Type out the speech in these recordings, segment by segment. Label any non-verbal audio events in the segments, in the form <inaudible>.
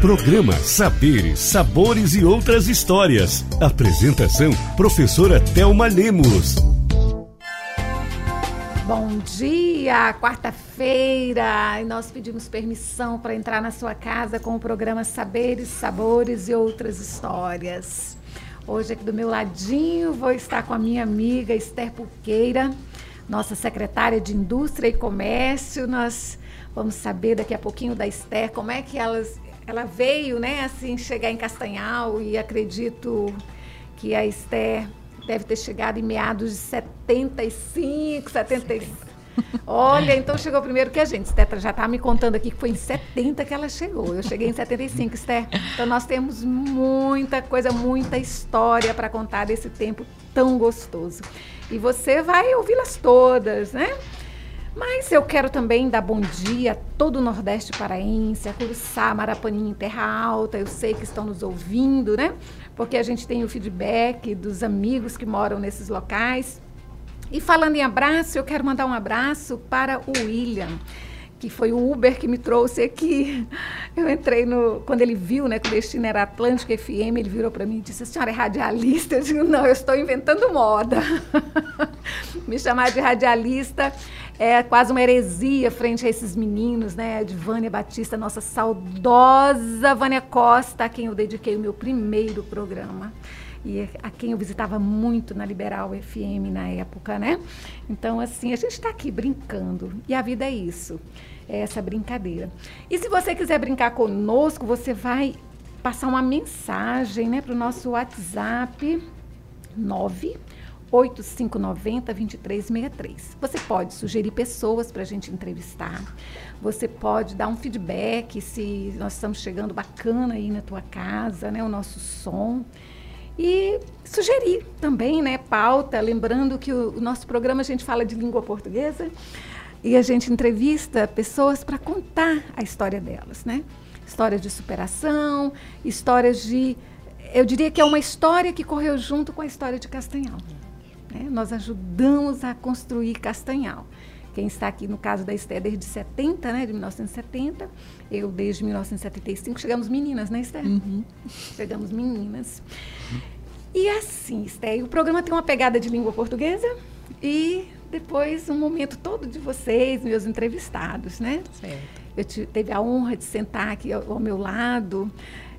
Programa Saberes, Sabores e Outras Histórias. Apresentação: Professora Thelma Lemos. Bom dia, quarta-feira, e nós pedimos permissão para entrar na sua casa com o programa Saberes, Sabores e Outras Histórias. Hoje aqui do meu ladinho vou estar com a minha amiga Esther Puqueira, nossa secretária de Indústria e Comércio. Nós vamos saber daqui a pouquinho da Esther como é que elas ela veio, né, assim, chegar em Castanhal e acredito que a Esther deve ter chegado em meados de 75, 75. <laughs> Olha, então chegou primeiro que a gente. Esther já está me contando aqui que foi em 70 que ela chegou. Eu cheguei em 75, Esther. Então nós temos muita coisa, muita história para contar desse tempo tão gostoso. E você vai ouvi-las todas, né? Mas eu quero também dar bom dia a todo o Nordeste paraense, a Curuçá, Marapaninha, Terra Alta. Eu sei que estão nos ouvindo, né? Porque a gente tem o feedback dos amigos que moram nesses locais. E falando em abraço, eu quero mandar um abraço para o William que foi o Uber que me trouxe aqui. <laughs> Eu entrei no. Quando ele viu, né, que o destino era Atlântico FM, ele virou para mim e disse: A senhora é radialista? Eu digo: Não, eu estou inventando moda. <laughs> me chamar de radialista é quase uma heresia frente a esses meninos, né? De Vânia Batista, nossa saudosa Vânia Costa, a quem eu dediquei o meu primeiro programa e a quem eu visitava muito na Liberal FM na época, né? Então, assim, a gente está aqui brincando e a vida é isso essa brincadeira. E se você quiser brincar conosco, você vai passar uma mensagem né, para o nosso WhatsApp 98590 2363. Você pode sugerir pessoas para a gente entrevistar. Você pode dar um feedback se nós estamos chegando bacana aí na tua casa, né? O nosso som. E sugerir também, né? Pauta, lembrando que o, o nosso programa a gente fala de língua portuguesa e a gente entrevista pessoas para contar a história delas, né? Histórias de superação, histórias de. Eu diria que é uma história que correu junto com a história de Castanhal. Né? Nós ajudamos a construir Castanhal. Quem está aqui no caso da Esther desde 70, né, de 1970, eu desde 1975, chegamos meninas, né, Esther? Uhum. Chegamos meninas. E assim, Esther, o programa tem uma pegada de língua portuguesa e depois um momento todo de vocês, meus entrevistados, né? Certo. Eu tive a honra de sentar aqui ao, ao meu lado,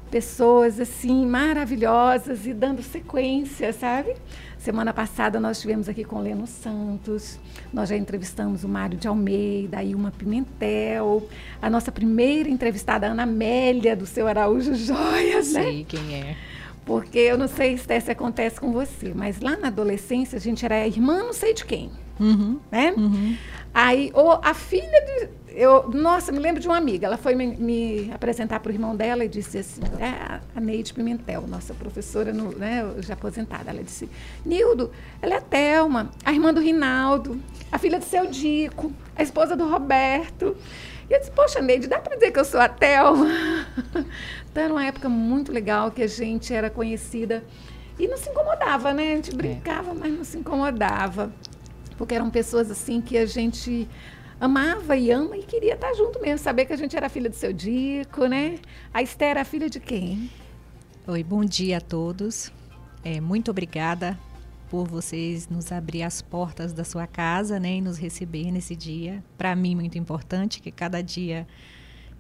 pessoas assim maravilhosas e dando sequência, sabe? Semana passada nós estivemos aqui com o Leno Santos, nós já entrevistamos o Mário de Almeida, a Ilma Pimentel, a nossa primeira entrevistada, a Ana Amélia, do seu Araújo Joias, né? Sei quem é. Porque eu não sei se acontece com você, mas lá na adolescência a gente era irmã não sei de quem. Uhum, né? Uhum. Aí, ou a filha de. Eu, nossa, me lembro de uma amiga. Ela foi me, me apresentar para o irmão dela e disse assim: é a Neide Pimentel, nossa professora no, né, já aposentada. Ela disse: Nildo, ela é a Thelma, a irmã do Rinaldo, a filha do seu Dico, a esposa do Roberto. E eu disse: Poxa, Neide, dá para dizer que eu sou a Thelma? <laughs> então, era uma época muito legal que a gente era conhecida e não se incomodava, né? A gente é. brincava, mas não se incomodava porque eram pessoas assim que a gente amava e ama e queria estar junto mesmo, saber que a gente era filha do seu Dico, né? A Esther era filha de quem? Oi, bom dia a todos. É, muito obrigada por vocês nos abrir as portas da sua casa, né, e nos receber nesse dia. Para mim muito importante que cada dia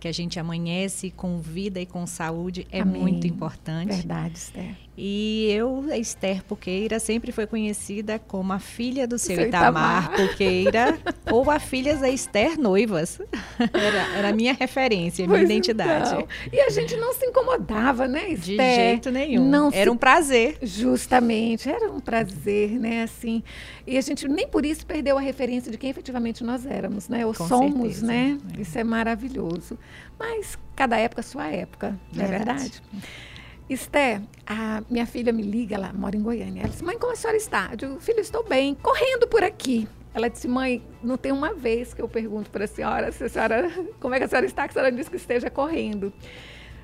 que a gente amanhece com vida e com saúde é Amém. muito importante. Verdade, Esther. E eu, Esther Puqueira, sempre foi conhecida como a filha do seu, seu Itamar, Itamar Puqueira, <laughs> ou a filha da Esther Noivas. Era, era a minha referência, a minha pois identidade. Então. E a gente não se incomodava, né, Esther? De jeito nenhum. Não era se... um prazer. Justamente, era um prazer, né, assim. E a gente nem por isso perdeu a referência de quem efetivamente nós éramos, né? Ou Com somos, certeza. né? É. Isso é maravilhoso. Mas cada época sua época, não é verdade? Esté, a minha filha me liga, ela mora em Goiânia. Ela disse, mãe, como a senhora está? Eu digo, filho, estou bem, correndo por aqui. Ela disse, mãe, não tem uma vez que eu pergunto para a senhora se a senhora, como é que a senhora está, que a senhora disse que esteja correndo.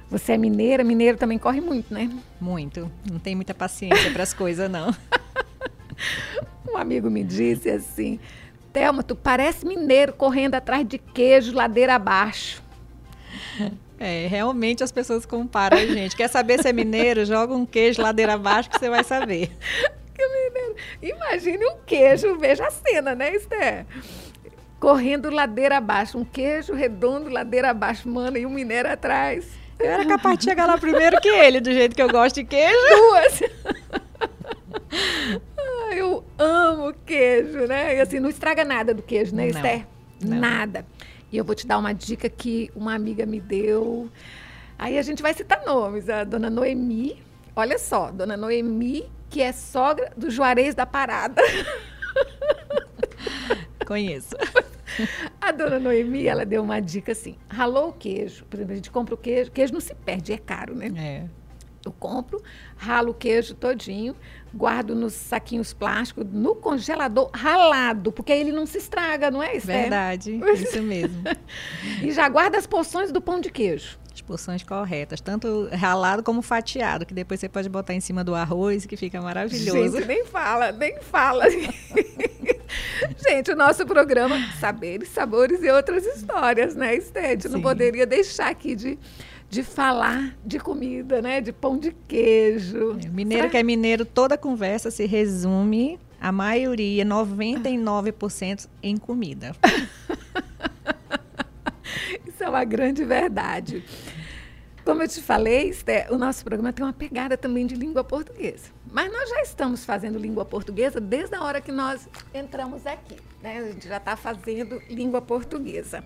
Você é mineira, mineiro também corre muito, né? Muito. Não tem muita paciência para as coisas, não. <laughs> amigo me disse assim, Thelma, tu parece mineiro correndo atrás de queijo ladeira abaixo. É, realmente as pessoas comparam a gente. Quer saber se é mineiro? Joga um queijo ladeira abaixo que você vai saber. Que mineiro. Imagine um queijo, veja a cena, né, Esther? Correndo ladeira abaixo, um queijo redondo, ladeira abaixo, mano, e um mineiro atrás. Eu era capaz de chegar lá primeiro que ele, do jeito que eu gosto de queijo. Duas! <laughs> eu amo queijo, né? E assim, não estraga nada do queijo, né, Não, Esther? não. Nada. E eu vou te dar uma dica que uma amiga me deu. Aí a gente vai citar nomes. A dona Noemi. Olha só, dona Noemi, que é sogra do Juarez da Parada. <laughs> Conheço. A dona Noemi, ela deu uma dica assim: ralou o queijo. Por exemplo, a gente compra o queijo. Queijo não se perde, é caro, né? É. Eu compro, ralo o queijo todinho, guardo nos saquinhos plásticos, no congelador ralado, porque aí ele não se estraga, não é, Esther? Verdade, <laughs> isso mesmo. E já guarda as porções do pão de queijo. As porções corretas, tanto ralado como fatiado, que depois você pode botar em cima do arroz, que fica maravilhoso. Gente, nem fala, nem fala. <laughs> Gente, o nosso programa Saberes, Sabores e Outras Histórias, né, Esther? Não poderia deixar aqui de, de falar de comida, né? De pão de queijo. É, Mineiro que é mineiro, toda conversa se resume, a maioria, 99%, em comida. <laughs> Isso é uma grande verdade. Como eu te falei, Esther, o nosso programa tem uma pegada também de língua portuguesa. Mas nós já estamos fazendo língua portuguesa desde a hora que nós entramos aqui. Né? A gente já está fazendo língua portuguesa.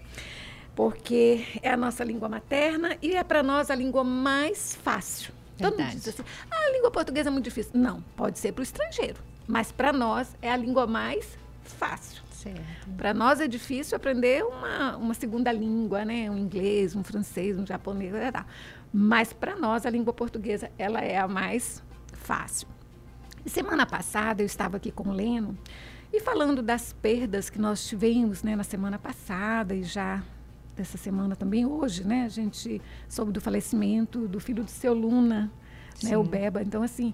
Porque é a nossa língua materna e é para nós a língua mais fácil. Todo mundo Verdade. diz assim, ah, a língua portuguesa é muito difícil. Não, pode ser para o estrangeiro. Mas para nós é a língua mais fácil. Para nós é difícil aprender uma, uma segunda língua, né? Um inglês, um francês, um japonês, tá. mas para nós a língua portuguesa ela é a mais fácil. Semana passada eu estava aqui com o Leno e falando das perdas que nós tivemos, né, na semana passada e já dessa semana também hoje, né? A gente soube do falecimento do filho do seu Luna, né, o Sim. Beba. Então assim,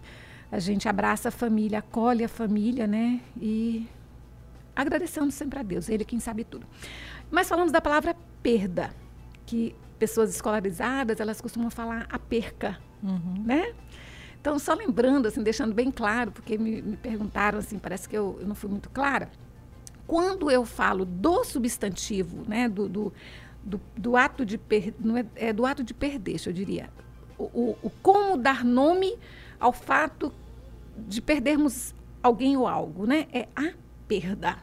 a gente abraça a família, acolhe a família, né? E agradecendo sempre a Deus, Ele quem sabe tudo. Mas falamos da palavra perda, que pessoas escolarizadas, elas costumam falar a perca, Uhum. né? Então, só lembrando, assim, deixando bem claro, porque me, me perguntaram, assim, parece que eu, eu não fui muito clara. Quando eu falo do substantivo, né, do, do, do, do ato de per, é, é do ato de perder, eu diria, o, o, o como dar nome ao fato de perdermos alguém ou algo, né? É a perda,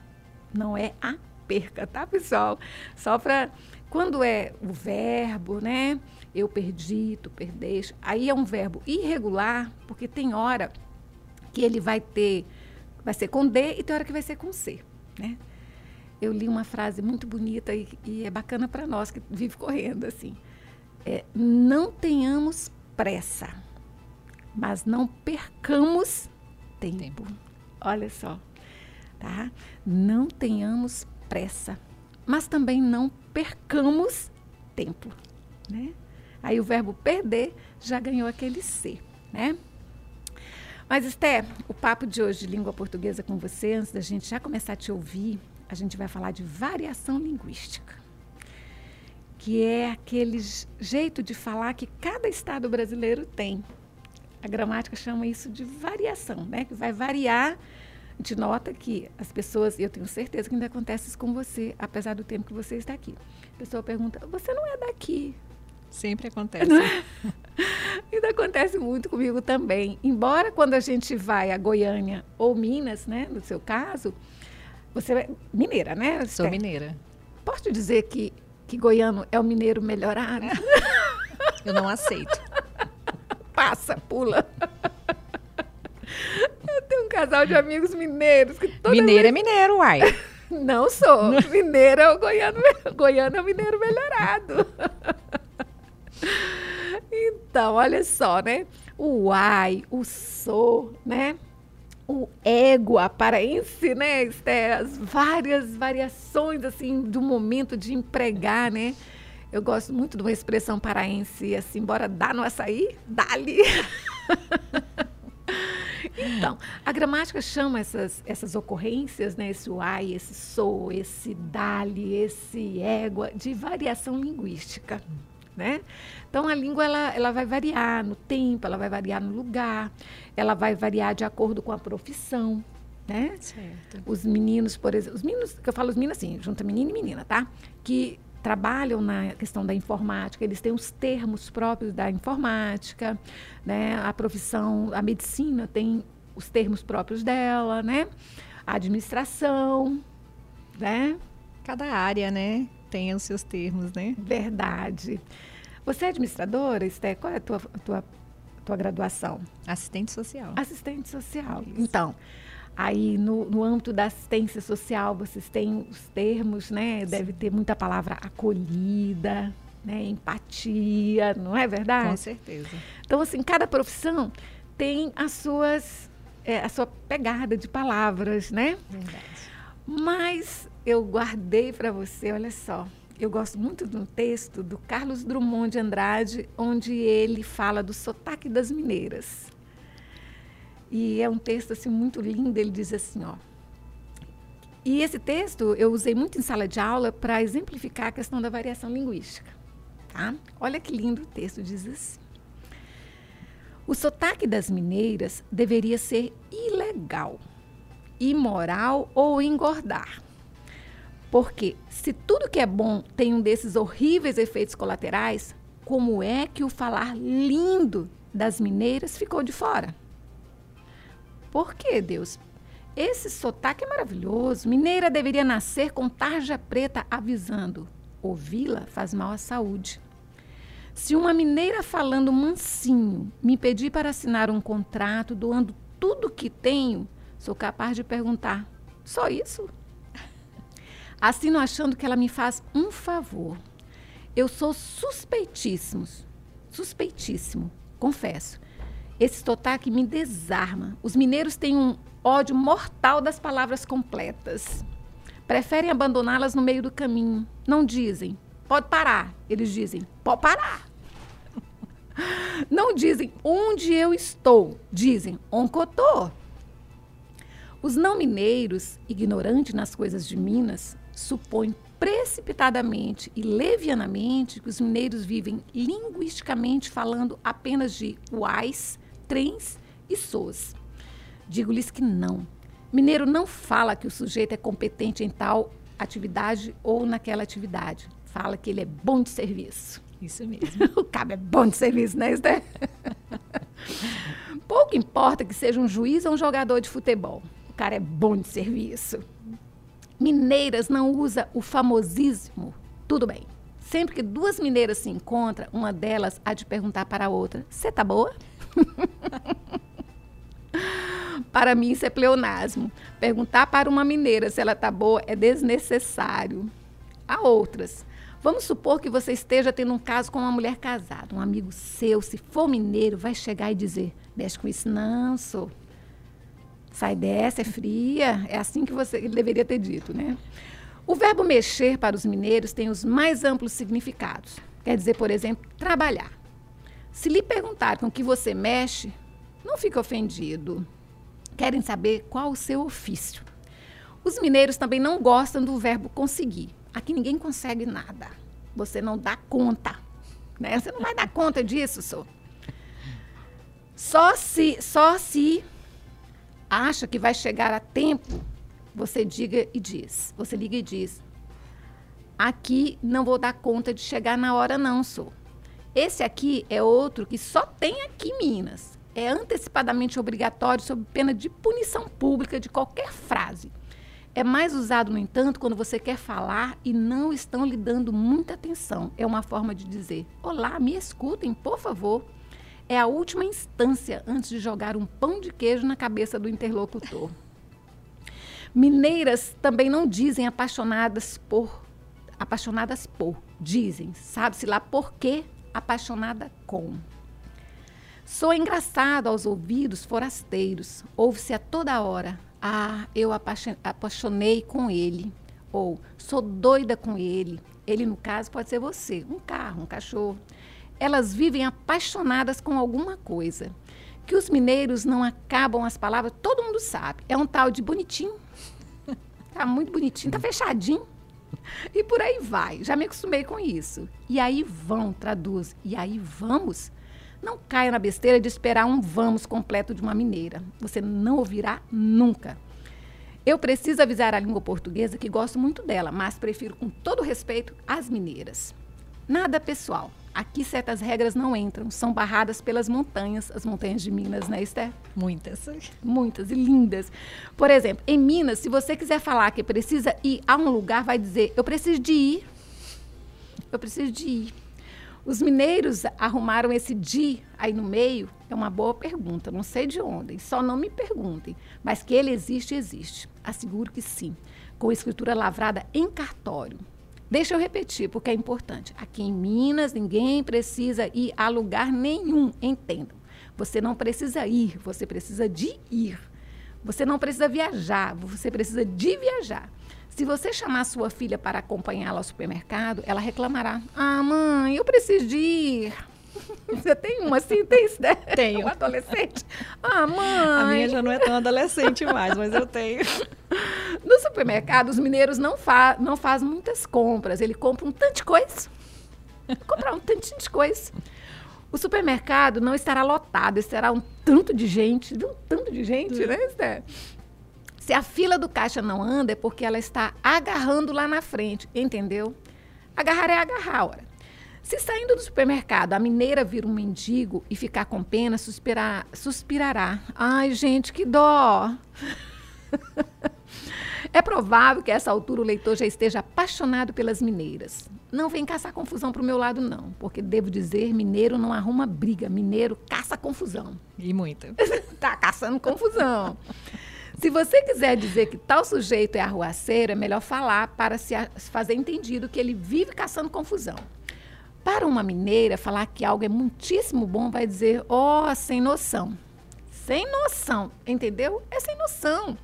não é a perca, tá, pessoal? Só para quando é o verbo, né? Eu perdi, tu perdeste. Aí é um verbo irregular, porque tem hora que ele vai ter, vai ser com D e tem hora que vai ser com C, né? Eu li uma frase muito bonita e, e é bacana para nós que vive correndo assim. É, não tenhamos pressa, mas não percamos tempo. Tempo. Olha só, tá? Não tenhamos pressa, mas também não percamos tempo, né? Aí o verbo perder já ganhou aquele C, né? Mas, Esther, o papo de hoje de língua portuguesa com você, antes da gente já começar a te ouvir, a gente vai falar de variação linguística, que é aquele jeito de falar que cada estado brasileiro tem. A gramática chama isso de variação, né? Que vai variar. A gente nota que as pessoas, e eu tenho certeza que ainda acontece isso com você, apesar do tempo que você está aqui. A pessoa pergunta: Você não é daqui? Sempre acontece. <laughs> Ainda acontece muito comigo também. Embora quando a gente vai a Goiânia ou Minas, né, no seu caso, você é mineira, né? Sou mineira. Posso dizer que, que goiano é o mineiro melhorado? <laughs> Eu não aceito. Passa, pula. <laughs> Eu tenho um casal de amigos mineiros que toda Mineiro é mineiro, uai. vez- <laughs> Não sou. Mineiro é o goiano, goiano é o mineiro melhorado. Então, olha só, né? O ai, o sou, né? O égua paraense, né? Esther? As várias variações, assim, do momento de empregar, né? Eu gosto muito de uma expressão paraense, assim, bora dar no açaí, dali. <laughs> Então, a gramática chama essas, essas ocorrências, né, esse uai, esse sou, esse dali, esse égua, de variação linguística. Né? Então a língua ela, ela vai variar no tempo, ela vai variar no lugar, ela vai variar de acordo com a profissão, né? Certo. Os meninos, por exemplo, os meninos, que eu falo os meninos assim, junta menino e menina, tá? Que trabalham na questão da informática, eles têm os termos próprios da informática, né? A profissão, a medicina tem os termos próprios dela, né? A administração, né? Cada área, né, tem os seus termos, né? Verdade. Você é administradora, Esté? Qual é a tua, tua, tua graduação? Assistente social. Assistente social. Isso. Então, aí no, no âmbito da assistência social, vocês têm os termos, né? Deve ter muita palavra acolhida, né? Empatia, não é verdade? Com certeza. Então, assim, cada profissão tem as suas, é, a sua pegada de palavras, né? Verdade. Mas eu guardei para você, olha só. Eu gosto muito de um texto do Carlos Drummond de Andrade, onde ele fala do sotaque das mineiras. E é um texto assim muito lindo, ele diz assim, ó. E esse texto eu usei muito em sala de aula para exemplificar a questão da variação linguística, tá? Olha que lindo o texto, diz assim. O sotaque das mineiras deveria ser ilegal, imoral ou engordar. Porque se tudo que é bom tem um desses horríveis efeitos colaterais, como é que o falar lindo das mineiras ficou de fora? Por que, Deus? Esse sotaque é maravilhoso. Mineira deveria nascer com tarja preta avisando: ouvi-la faz mal à saúde. Se uma mineira falando mansinho me pedir para assinar um contrato doando tudo que tenho, sou capaz de perguntar: só isso? Assino achando que ela me faz um favor. Eu sou suspeitíssimo, suspeitíssimo, confesso. Esse sotaque me desarma. Os mineiros têm um ódio mortal das palavras completas. Preferem abandoná-las no meio do caminho. Não dizem, pode parar. Eles dizem, pode parar. <laughs> Não dizem onde eu estou. Dizem, estou. Os não mineiros, ignorantes nas coisas de Minas, supõem precipitadamente e levianamente que os mineiros vivem linguisticamente falando apenas de uais, trens e soas. Digo-lhes que não. Mineiro não fala que o sujeito é competente em tal atividade ou naquela atividade. Fala que ele é bom de serviço. Isso mesmo. <laughs> o cabo é bom de serviço, né, Esther? <laughs> Pouco importa que seja um juiz ou um jogador de futebol. O cara é bom de serviço. Mineiras não usa o famosíssimo tudo bem. Sempre que duas mineiras se encontram, uma delas há de perguntar para a outra: Você tá boa? <laughs> para mim, isso é pleonasmo. Perguntar para uma mineira se ela está boa é desnecessário. Há outras. Vamos supor que você esteja tendo um caso com uma mulher casada. Um amigo seu, se for mineiro, vai chegar e dizer: Mexe com isso, não, sou. Sai dessa, é fria. É assim que você ele deveria ter dito, né? O verbo mexer para os mineiros tem os mais amplos significados. Quer dizer, por exemplo, trabalhar. Se lhe perguntar com que você mexe, não fique ofendido. Querem saber qual o seu ofício. Os mineiros também não gostam do verbo conseguir. Aqui ninguém consegue nada. Você não dá conta. Né? Você não vai dar conta disso, só. Só se, só se acha que vai chegar a tempo, você diga e diz. Você liga e diz. Aqui não vou dar conta de chegar na hora, não, sou. Esse aqui é outro que só tem aqui em Minas. É antecipadamente obrigatório sob pena de punição pública de qualquer frase. É mais usado, no entanto, quando você quer falar e não estão lhe dando muita atenção. É uma forma de dizer: Olá, me escutem, por favor. É a última instância antes de jogar um pão de queijo na cabeça do interlocutor. Mineiras também não dizem apaixonadas por. Apaixonadas por. Dizem, sabe-se lá por quê apaixonada com. Sou engraçado aos ouvidos forasteiros. Ouve-se a toda hora. Ah, eu apaixonei com ele. Ou sou doida com ele. Ele, no caso, pode ser você, um carro, um cachorro. Elas vivem apaixonadas com alguma coisa. Que os mineiros não acabam as palavras, todo mundo sabe. É um tal de bonitinho. <laughs> Tá muito bonitinho, tá fechadinho. e por aí vai. Já me acostumei com isso. E aí vão, traduz. E aí vamos. Não caia na besteira de esperar um vamos completo de uma mineira. Você não ouvirá nunca. Eu preciso avisar a língua portuguesa que gosto muito dela, mas prefiro com todo respeito as mineiras. Nada pessoal. Aqui certas regras não entram, são barradas pelas montanhas, as montanhas de Minas, né, Esther? Muitas. Muitas e lindas. Por exemplo, em Minas, se você quiser falar que precisa ir a um lugar, vai dizer: eu preciso de ir. Eu preciso de ir. Os mineiros arrumaram esse de aí no meio? É uma boa pergunta, não sei de onde, só não me perguntem. Mas que ele existe, existe. Asseguro que sim. Com escritura lavrada em cartório. Deixa eu repetir, porque é importante. Aqui em Minas, ninguém precisa ir a lugar nenhum, entendam. Você não precisa ir, você precisa de ir. Você não precisa viajar, você precisa de viajar. Se você chamar sua filha para acompanhá-la ao supermercado, ela reclamará: Ah, mãe, eu preciso de ir. <laughs> Você tem uma assim, tem isso, né? Tenho. Um adolescente? <laughs> Ah, mãe. A minha já não é tão adolescente mais, mas eu tenho. <laughs> No supermercado, os mineiros não, fa não fazem muitas compras. Ele compra um tanto de coisa. Comprar um tantinho de coisa. O supermercado não estará lotado, estará um tanto de gente, um tanto de gente, né, Esther? Se a fila do caixa não anda, é porque ela está agarrando lá na frente, entendeu? Agarrar é agarrar, ora. Se saindo do supermercado a mineira vir um mendigo e ficar com pena, suspirar, suspirará. Ai, gente, que dó! <laughs> É provável que a essa altura o leitor já esteja apaixonado pelas mineiras. Não vem caçar confusão para o meu lado, não, porque devo dizer, mineiro não arruma briga, mineiro caça confusão. E muita. <laughs> tá caçando confusão. Se você quiser dizer que tal sujeito é arruaceiro, é melhor falar para se fazer entendido que ele vive caçando confusão. Para uma mineira, falar que algo é muitíssimo bom vai dizer, ó, oh, sem noção. Sem noção, entendeu? É sem noção.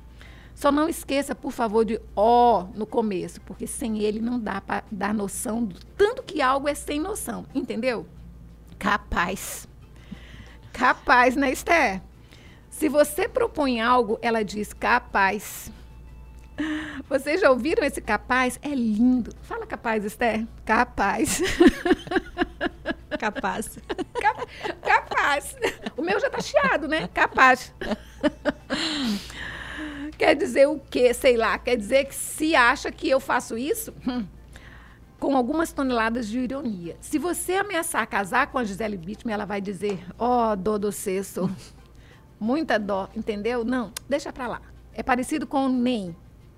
Só não esqueça, por favor, de ó no começo, porque sem ele não dá para dar noção do tanto que algo é sem noção, entendeu? Capaz. Capaz, né, Esther? Se você propõe algo, ela diz capaz. <laughs> Vocês já ouviram esse capaz? É lindo. Fala capaz, Esther. Capaz. <laughs> Capaz. capaz. O meu já tá chiado, né? Capaz. Quer dizer o quê? Sei lá. Quer dizer que se acha que eu faço isso, hum, com algumas toneladas de ironia. Se você ameaçar casar com a Gisele Bündchen, ela vai dizer, ó, oh, dó do cesso. Muita dó, entendeu? Não, deixa pra lá. É parecido com nem.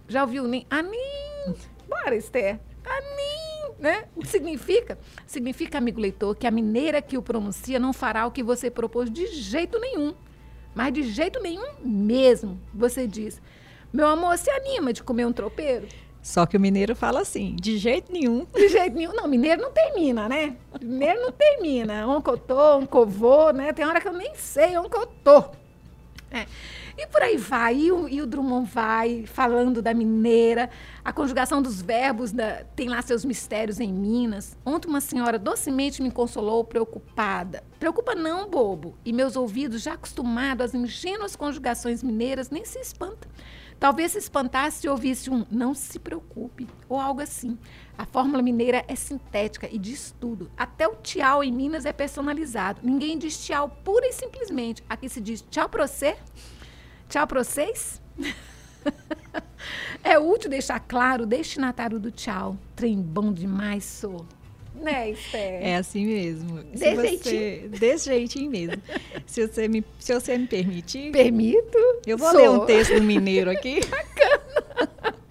Já ouviu nem? Anim. Bora, Esther. Anim. Né? O que significa? Significa, amigo leitor, que a mineira que o pronuncia não fará o que você propôs de jeito nenhum. Mas de jeito nenhum mesmo. Você diz, meu amor, se anima de comer um tropeiro? Só que o mineiro fala assim, de jeito nenhum. De jeito nenhum. Não, mineiro não termina, né? Mineiro não termina. Onde eu tô, onde eu vou, né? Tem hora que eu nem sei onde eu tô. É. E por aí vai. E o, e o, Drummond vai falando da mineira. A conjugação dos verbos da, tem lá seus mistérios em Minas. Ontem uma senhora docemente me consolou, preocupada. Preocupa não, bobo. E meus ouvidos, já acostumados às ingênuas conjugações mineiras, nem se espantam. Talvez se espantasse se ouvisse um não se preocupe ou algo assim. A fórmula mineira é sintética e diz tudo. Até o tchau em Minas é personalizado. Ninguém diz tchau pura e simplesmente. Aqui se diz tchau pra você. Tchau para vocês. <laughs> é útil deixar claro o destinatário do tchau. Trem bom demais, sou. Né, Esther? É assim mesmo. Desse jeitinho. Desse jeitinho mesmo. se, você me, se você me permitir. Permito. Eu vou sou. ler um texto mineiro aqui. <laughs> Bacana.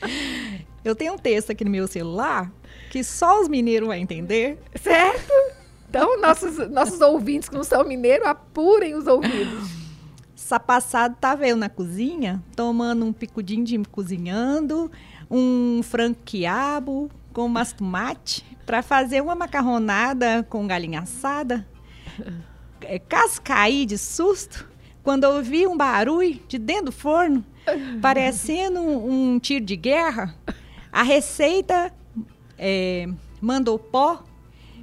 <laughs> Eu tenho um texto aqui no meu celular que só os mineiros vão entender. Certo? Então, nossos, nossos ouvintes que não são mineiros, apurem os ouvidos. Passado estava eu na cozinha, tomando um picudinho de cozinhando, um frango quiabo com umas tomate para fazer uma macarronada com galinha assada. É, cascaí de susto quando eu ouvi um barulho de dentro do forno, parecendo um, um tiro de guerra. A receita é, mandou pó,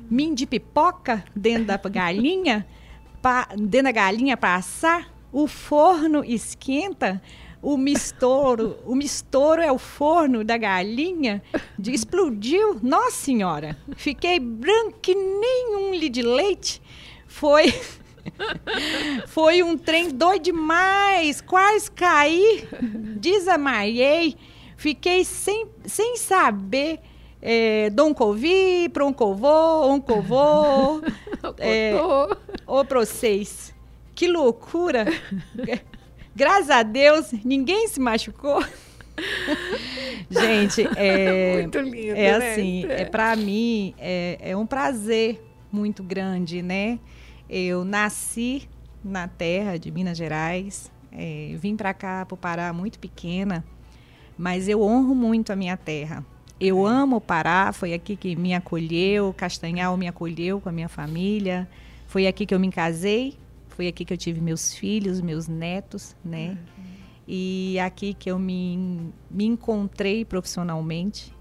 min de pipoca dentro da galinha, <laughs> pa, dentro da galinha para assar o forno esquenta, o mistouro, o mistouro é o forno da galinha, de, explodiu. Nossa senhora, fiquei branco que nem um litro de leite. Foi <laughs> foi um trem doido demais, quase caí, desmaiei, fiquei sem, sem saber é, Dom Covi, Proncovô, Oncovô, é, ou para vocês. Que loucura! Graças a Deus, ninguém se machucou. <laughs> Gente, é, muito lindo, é né? assim, é para mim é, é um prazer muito grande, né? Eu nasci na terra de Minas Gerais, é, vim para cá, para o Pará, muito pequena, mas eu honro muito a minha terra. Eu amo o Pará, foi aqui que me acolheu, Castanhal me acolheu com a minha família, foi aqui que eu me casei, foi aqui que eu tive meus filhos, meus netos, né? Uhum. E aqui que eu me, me encontrei profissionalmente,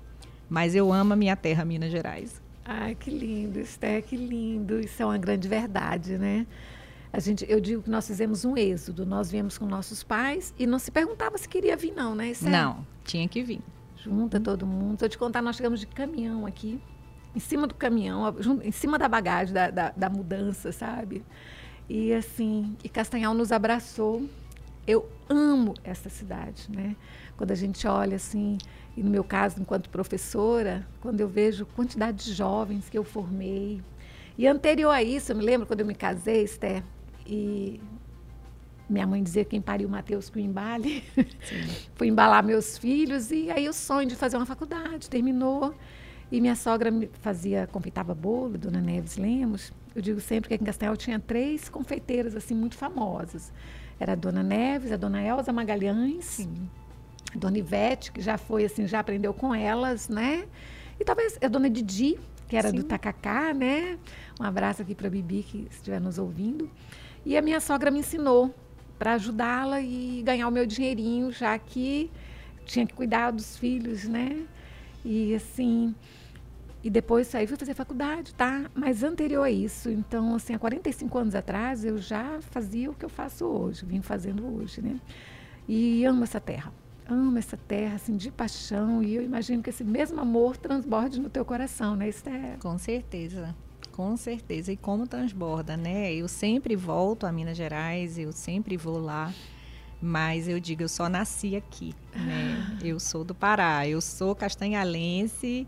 mas eu amo a minha terra, Minas Gerais. Ai, que lindo, Esther, que lindo. Isso é uma grande verdade, né? A gente, eu digo que nós fizemos um êxodo. Nós viemos com nossos pais e não se perguntava se queria vir, não, né? Esther? Não, tinha que vir. Junta todo mundo. Se eu te contar, nós chegamos de caminhão aqui, em cima do caminhão, em cima da bagagem da, da, da mudança, sabe? E assim, e Castanhal nos abraçou. Eu amo essa cidade, né? Quando a gente olha assim, e no meu caso, enquanto professora, quando eu vejo a quantidade de jovens que eu formei. E anterior a isso, eu me lembro quando eu me casei, Esther, e minha mãe dizia quem pariu Mateus com embale. <laughs> Fui embalar meus filhos e aí o sonho de fazer uma faculdade terminou. E minha sogra me fazia, confeitava bolo, Dona Neves Lemos. Eu digo sempre que aqui em Castanhal tinha três confeiteiras assim muito famosas. Era a Dona Neves, a Dona Elza Magalhães Sim. Dona Ivete, que já foi assim, já aprendeu com elas, né? E talvez a Dona Didi, que era Sim. do Tacacá, né? Um abraço aqui para a Bibi, que estiver nos ouvindo. E a minha sogra me ensinou para ajudá-la e ganhar o meu dinheirinho, já que tinha que cuidar dos filhos, né? E assim, e depois saí fui fazer faculdade, tá? Mas anterior a isso, então assim, há 45 anos atrás, eu já fazia o que eu faço hoje, vim fazendo hoje, né? E amo essa terra amo essa terra assim de paixão e eu imagino que esse mesmo amor transborde no teu coração, né, Esther? Com certeza. Com certeza. E como transborda, né? Eu sempre volto a Minas Gerais, eu sempre vou lá. Mas eu digo, eu só nasci aqui, né? Eu sou do Pará, eu sou castanhalense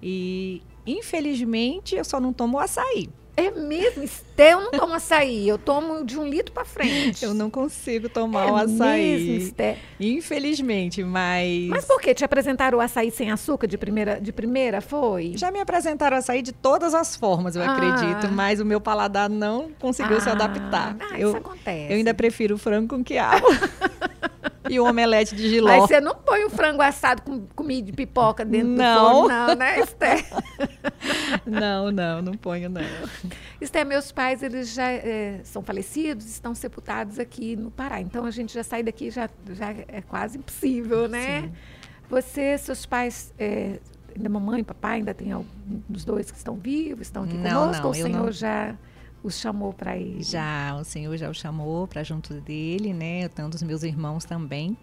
e infelizmente eu só não tomo açaí. É mesmo? Esté, eu não tomo açaí. Eu tomo de um litro para frente. Eu não consigo tomar é o açaí. Mesmo, Esté? Infelizmente, mas. Mas por quê? Te apresentaram o açaí sem açúcar de primeira, de primeira? Foi? Já me apresentaram o açaí de todas as formas, eu ah. acredito. Mas o meu paladar não conseguiu ah. se adaptar. Ah, eu, isso acontece. Eu ainda prefiro frango com quiabo. <laughs> e o omelete de giló. Mas você não põe o frango assado com comida de pipoca dentro não. do forno, não, né, Esther? <laughs> não, não, não ponho, não. Esther, meus pais, eles já é, são falecidos, estão sepultados aqui no Pará. Então, a gente já sair daqui já, já é quase impossível, né? Sim. Você, seus pais... É, ainda mamãe e papai ainda tem algum dos dois que estão vivos, estão aqui não, conosco, não, ou o senhor não... já os chamou para ir? Já, o Senhor já o chamou para junto dele, né? Eu tenho dos meus irmãos também.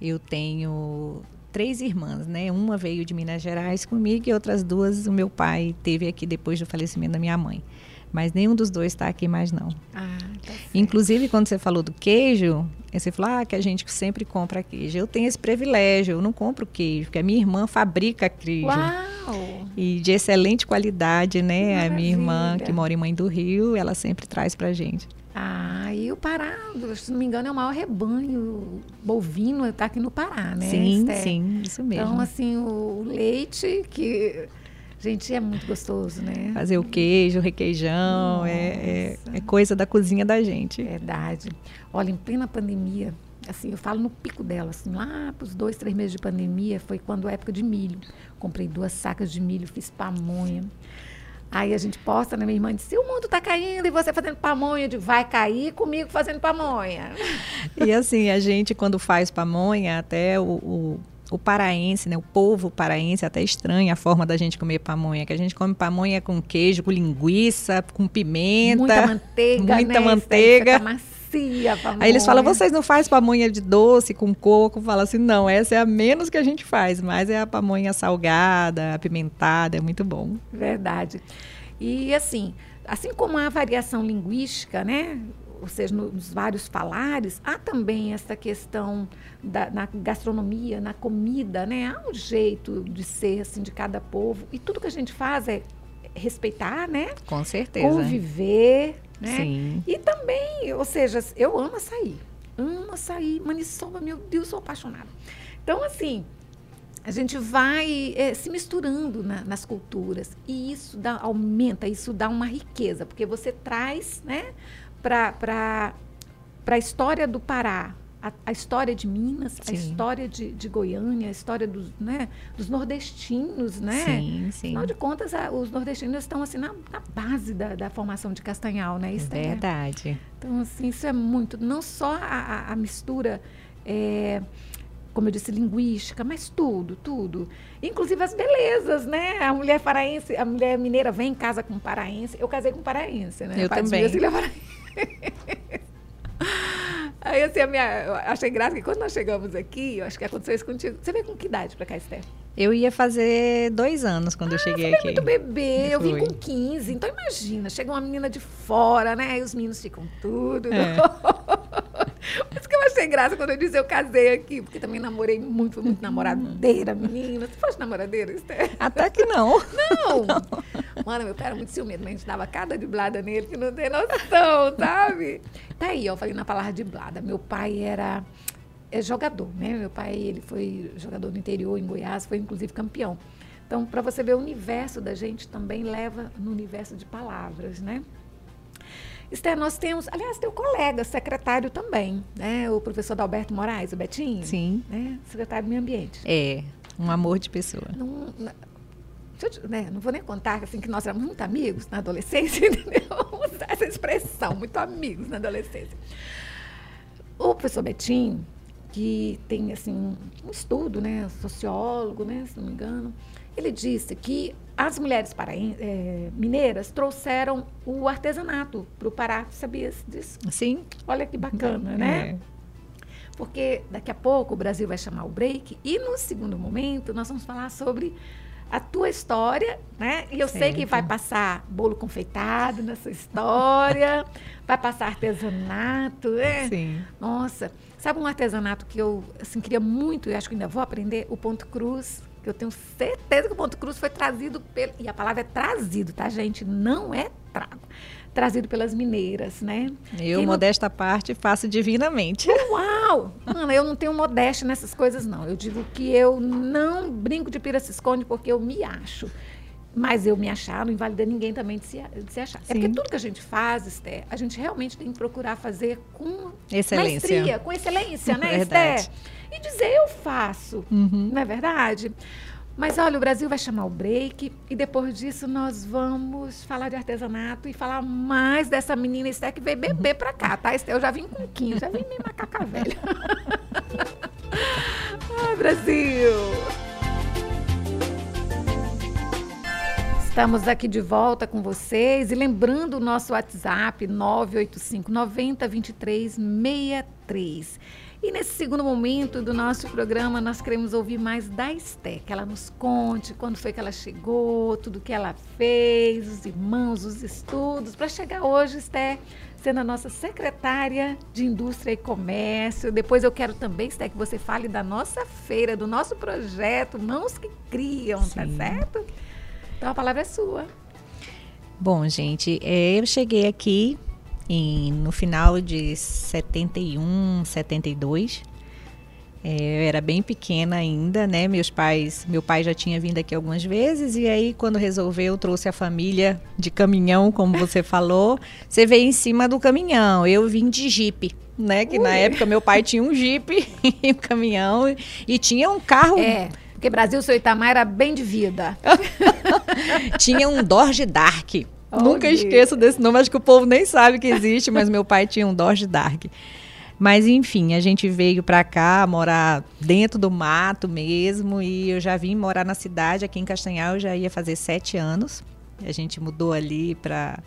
Eu tenho três irmãs, né? Uma veio de Minas Gerais comigo e outras duas o meu pai teve aqui depois do falecimento da minha mãe. Mas nenhum dos dois está aqui mais não. Ah, tá Inclusive, quando você falou do queijo, você falou ah, que a gente sempre compra queijo. Eu tenho esse privilégio, eu não compro queijo, porque a minha irmã fabrica queijo. Uau! E de excelente qualidade, né? A minha irmã, que mora em Mãe do Rio, ela sempre traz pra gente. Ah, e o Pará, se não me engano, é o maior rebanho bovino, está aqui no Pará, né? Sim, sim, isso mesmo. Então, assim, o leite que Gente, é muito gostoso, né? Fazer o queijo, o requeijão, é, é, é, coisa da cozinha da gente. Verdade. Olha, em plena pandemia, assim, eu falo no pico dela, assim, lá para os dois, três meses de pandemia, foi quando a época de milho. Comprei duas sacas de milho, fiz pamonha. Aí a gente posta, né? Minha irmã disse: o mundo está caindo e você fazendo pamonha. De vai cair comigo fazendo pamonha. E assim, a gente, quando faz pamonha, até o, o o paraense, né, o povo paraense até estranha a forma da gente comer pamonha, que a gente come pamonha com queijo, com linguiça, com pimenta, muita manteiga, muita né? manteiga. delicia a pamonha. Aí eles falam, vocês não fazem pamonha de doce com coco? Fala assim, não, essa é a menos que a gente faz, mas é a pamonha salgada, apimentada, é muito bom. Verdade. E assim, assim como a variação linguística, né? Ou seja, nos vários falares, há também essa questão da, na gastronomia, na comida, né? Há um jeito de ser assim de cada povo e tudo que a gente faz é respeitar, né? Com certeza. Conviver, né? Sim. E também, ou seja, eu amo açaí. Amo açaí, maniçoba, meu Deus, sou apaixonada. Então, assim, a gente vai é, se misturando na, nas culturas e isso dá, aumenta, isso dá uma riqueza, porque você traz, né, para a história do Pará, a, a, história de Minas, sim. a história de, de, Goiânia, a história dos, né, dos nordestinos, né? Sim, sim. Afinal de contas, a, os nordestinos estão assim na, na base da, da, formação de Castanhal, né? Isso Verdade. É, então, assim, isso é muito, não só a, a mistura, é, como eu disse, linguística, mas tudo, tudo. Inclusive as belezas, né? A mulher paraense, a mulher mineira vem em casa com um paraense. Eu casei com um paraense, né? Eu também. Assim, Aí assim, a minha, eu achei graça que quando nós chegamos aqui, eu acho que aconteceu isso contigo. Você veio com que idade para cá, Esther? Eu ia fazer dois anos quando ah, eu cheguei aqui. muito bebê, eu, eu vim com 15. Então imagina, chega uma menina de fora, né? E os meninos ficam tudo. É. <laughs> Eu achei graça quando eu disse eu casei aqui, porque também namorei muito, fui muito namoradeira, menina. Você fosse namoradeira, Esther? Até que não. Não. <laughs> não. Mano, meu pai era muito ciumento, mas a gente dava cada driblada nele que não tem noção, sabe? Tá aí, ó, eu falei na palavra driblada. Meu pai era é jogador, né? Meu pai, ele foi jogador do interior em Goiás, foi inclusive campeão. Então, para você ver o universo da gente também leva no universo de palavras, né? Esther, nós temos, aliás, tem o colega, secretário também, né? O professor Dalberto Moraes, o Betinho. Sim. Né? Secretário do Meio Ambiente. É, um amor de pessoa. Não, né, não vou nem contar assim, que nós éramos muito amigos na adolescência, <laughs> entendeu? Usar essa expressão, muito amigos na adolescência. O professor Betinho, que tem assim um estudo, né, sociólogo, né, se não me engano, ele disse que as mulheres é, mineiras trouxeram o artesanato para o Pará. Sabia disso? Sim. Olha que bacana, é. né? Porque daqui a pouco o Brasil vai chamar o break e no segundo momento nós vamos falar sobre a tua história, né? E eu certo. sei que vai passar bolo confeitado na sua história, <laughs> vai passar artesanato, né? Sim. Nossa, sabe um artesanato que eu assim queria muito e acho que ainda vou aprender? O ponto cruz. Eu tenho certeza que o ponto cruz foi trazido pelo e a palavra é trazido, tá, gente? Não é trago trazido pelas mineiras, né? Eu, Quem modesta não... parte, faço divinamente. Uau! Ana, eu não tenho modéstia nessas coisas, não. Eu digo que eu não brinco de pira se esconde porque eu me acho. Mas eu me achar não invalida ninguém também de se, de se achar. Sim. É porque tudo que a gente faz, Esther, a gente realmente tem que procurar fazer com excelência. maestria, com excelência, né, <laughs> Esther? E dizer eu faço, uhum. não é verdade? Mas olha, o Brasil vai chamar o break e depois disso nós vamos falar de artesanato e falar mais dessa menina Esté que veio beber pra cá, tá? Eu já vim com 15, já vim meio macaca velha. <laughs> Ai, Brasil! Estamos aqui de volta com vocês e lembrando o nosso WhatsApp 985 90 23 63. E nesse segundo momento do nosso programa, nós queremos ouvir mais da Esté, que ela nos conte quando foi que ela chegou, tudo que ela fez, os irmãos, os estudos, para chegar hoje, Esté, sendo a nossa secretária de Indústria e Comércio. Depois eu quero também, Esté, que você fale da nossa feira, do nosso projeto Mãos que Criam, tá Sim. tá certo? Então a palavra é sua. Bom, gente, é, eu cheguei aqui em, no final de 71, 72. É, eu era bem pequena ainda, né? Meus pais, meu pai já tinha vindo aqui algumas vezes e aí quando resolveu trouxe a família de caminhão, como você <laughs> falou. Você veio em cima do caminhão. Eu vim de jipe, né? Que Ui. na época meu pai tinha um jipe <laughs> e um caminhão e tinha um carro. É. Porque Brasil, seu Itamar era bem de vida. <laughs> tinha um Dodge Dark. Oh, Nunca esqueço desse nome, acho que o povo nem sabe que existe, mas meu pai tinha um Dodge Dark. Mas enfim, a gente veio para cá morar dentro do mato mesmo e eu já vim morar na cidade, aqui em Castanhal, eu já ia fazer sete anos. A gente mudou ali para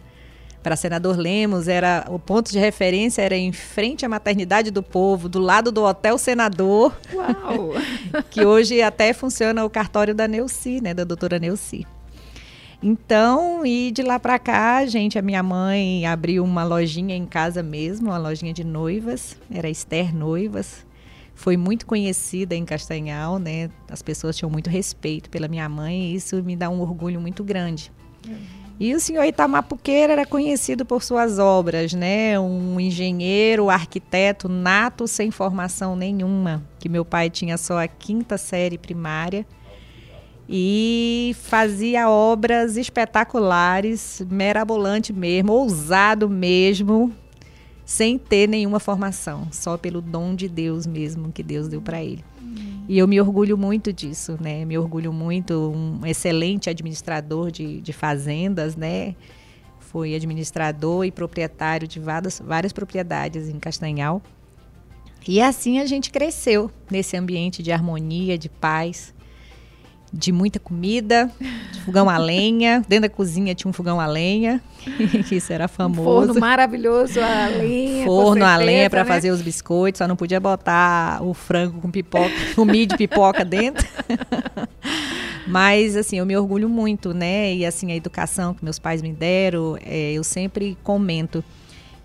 para senador Lemos, era o ponto de referência era em frente à maternidade do povo, do lado do Hotel Senador. Uau! <laughs> que hoje até funciona o cartório da Neuci, né, da doutora Neuci. Então, e de lá para cá, gente, a minha mãe abriu uma lojinha em casa mesmo, uma lojinha de noivas, era Esther Noivas. Foi muito conhecida em Castanhal, né? As pessoas tinham muito respeito pela minha mãe e isso me dá um orgulho muito grande. Uhum. E o senhor Itamapuqueira era conhecido por suas obras, né? Um engenheiro, arquiteto nato sem formação nenhuma, que meu pai tinha só a quinta série primária e fazia obras espetaculares, merabolante mesmo, ousado mesmo, sem ter nenhuma formação, só pelo dom de Deus mesmo que Deus deu para ele. E eu me orgulho muito disso, né? Me orgulho muito, um excelente administrador de, de fazendas, né? Foi administrador e proprietário de várias, várias propriedades em Castanhal. E assim a gente cresceu nesse ambiente de harmonia, de paz de muita comida, de fogão a lenha. <laughs> Dentro da cozinha tinha um fogão a lenha, <laughs> que isso era famoso. Um forno maravilhoso a <laughs> lenha. Forno certeza, a lenha para né? fazer os biscoitos, só não podia botar o frango com pipoca, o milho de pipoca dentro. Mas, assim, eu me orgulho muito, né? E, assim, a educação que meus pais me deram, é, eu sempre comento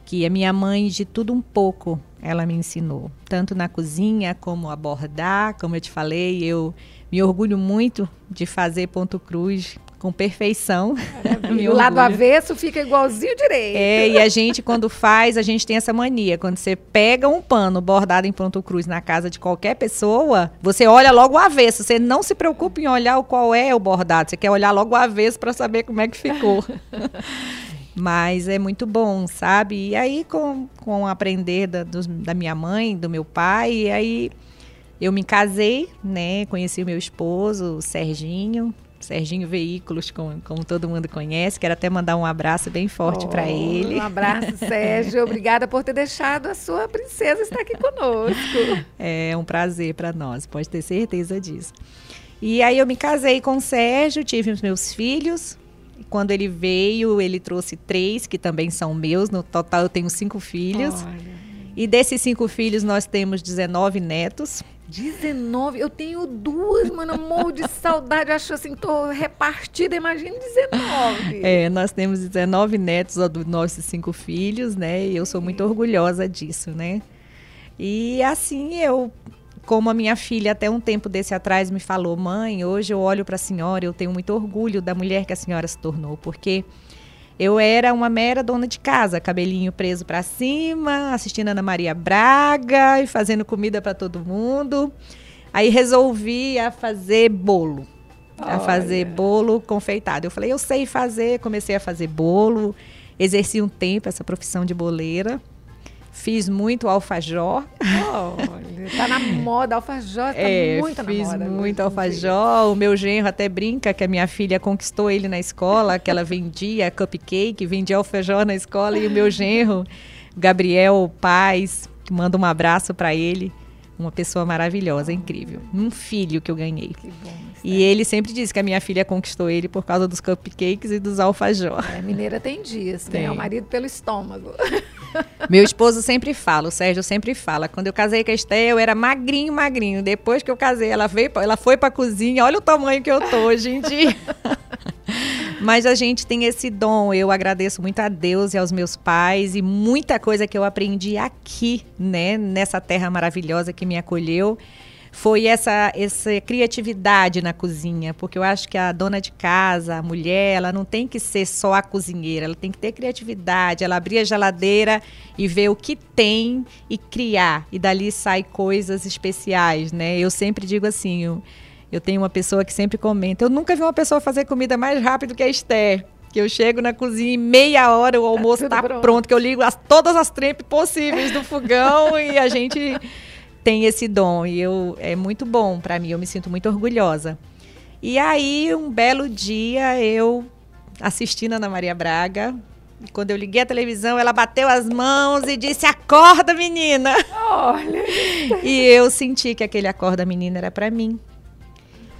que a minha mãe, de tudo um pouco, ela me ensinou. Tanto na cozinha, como a bordar, como eu te falei, eu me orgulho muito de fazer ponto cruz com perfeição. <laughs> o lado avesso fica igualzinho direito. É, e a gente, quando faz, a gente tem essa mania. Quando você pega um pano bordado em ponto cruz na casa de qualquer pessoa, você olha logo o avesso. Você não se preocupa em olhar qual é o bordado. Você quer olhar logo o avesso para saber como é que ficou. <laughs> Mas é muito bom, sabe? E aí, com, com o aprender da, dos, da minha mãe, do meu pai, e aí eu me casei, né? Conheci o meu esposo, o Serginho. Serginho Veículos, como, como todo mundo conhece. Quero até mandar um abraço bem forte oh, para ele. Um abraço, <laughs> Sérgio. Obrigada por ter deixado a sua princesa estar aqui conosco. É um prazer para nós, pode ter certeza disso. E aí eu me casei com o Sérgio, tive os meus filhos. Quando ele veio, ele trouxe três, que também são meus. No total, eu tenho cinco filhos. Olha. E desses cinco filhos, nós temos 19 netos. 19? Eu tenho duas, mano. Morro de saudade. Acho assim, tô repartida. Imagina 19. É, nós temos 19 netos dos nossos cinco filhos, né? E eu sou muito orgulhosa disso, né? E assim eu. Como a minha filha até um tempo desse atrás me falou, mãe, hoje eu olho para a senhora, eu tenho muito orgulho da mulher que a senhora se tornou, porque eu era uma mera dona de casa, cabelinho preso para cima, assistindo Ana Maria Braga e fazendo comida para todo mundo. Aí resolvi a fazer bolo. A fazer bolo confeitado. Eu falei, eu sei fazer, comecei a fazer bolo, exerci um tempo essa profissão de boleira. Fiz muito alfajor. Olha, tá na moda, alfajor tá é, muito na moda. Fiz muito alfajor. O meu genro até brinca que a minha filha conquistou ele na escola, que ela vendia cupcake, vendia alfajor na escola e o meu genro, Gabriel Paz, que manda um abraço para ele. Uma pessoa maravilhosa, incrível. Um filho que eu ganhei. Que bom. E ele sempre diz que a minha filha conquistou ele por causa dos cupcakes e dos alfajor. É, mineira tem dias, tem. o marido pelo estômago. <laughs> Meu esposo sempre fala, o Sérgio sempre fala. Quando eu casei com a Esté, eu era magrinho, magrinho. Depois que eu casei, ela veio, ela foi para a cozinha. Olha o tamanho que eu tô hoje em dia. <laughs> Mas a gente tem esse dom. Eu agradeço muito a Deus e aos meus pais e muita coisa que eu aprendi aqui, né, nessa terra maravilhosa que me acolheu foi essa, essa criatividade na cozinha, porque eu acho que a dona de casa, a mulher, ela não tem que ser só a cozinheira, ela tem que ter criatividade, ela abrir a geladeira e ver o que tem e criar, e dali sai coisas especiais, né? Eu sempre digo assim, eu, eu tenho uma pessoa que sempre comenta, eu nunca vi uma pessoa fazer comida mais rápido que a Esther. Que eu chego na cozinha em meia hora, o almoço está pronto. pronto. que eu ligo as, todas as trempes possíveis do fogão e a gente tem esse dom e eu é muito bom para mim, eu me sinto muito orgulhosa. E aí, um belo dia, eu assistindo Ana Maria Braga, quando eu liguei a televisão, ela bateu as mãos e disse: Acorda, menina! Olha! <laughs> E eu senti que aquele acorda, menina, era para mim.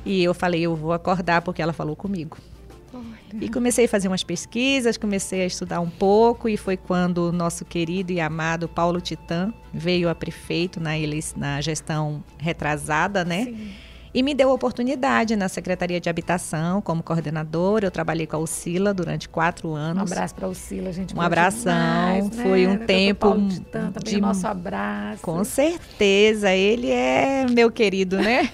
E eu falei: Eu vou acordar porque ela falou comigo. E comecei a fazer umas pesquisas, comecei a estudar um pouco e foi quando o nosso querido e amado Paulo Titã veio a prefeito na, na gestão retrasada, né? Sim e me deu oportunidade na Secretaria de Habitação como coordenadora. Eu trabalhei com a Ucila durante quatro anos. Um abraço para a Ucila, gente. Um abração. Demais, né? Foi um tempo de, também nosso abraço. Com certeza, ele é meu querido, né?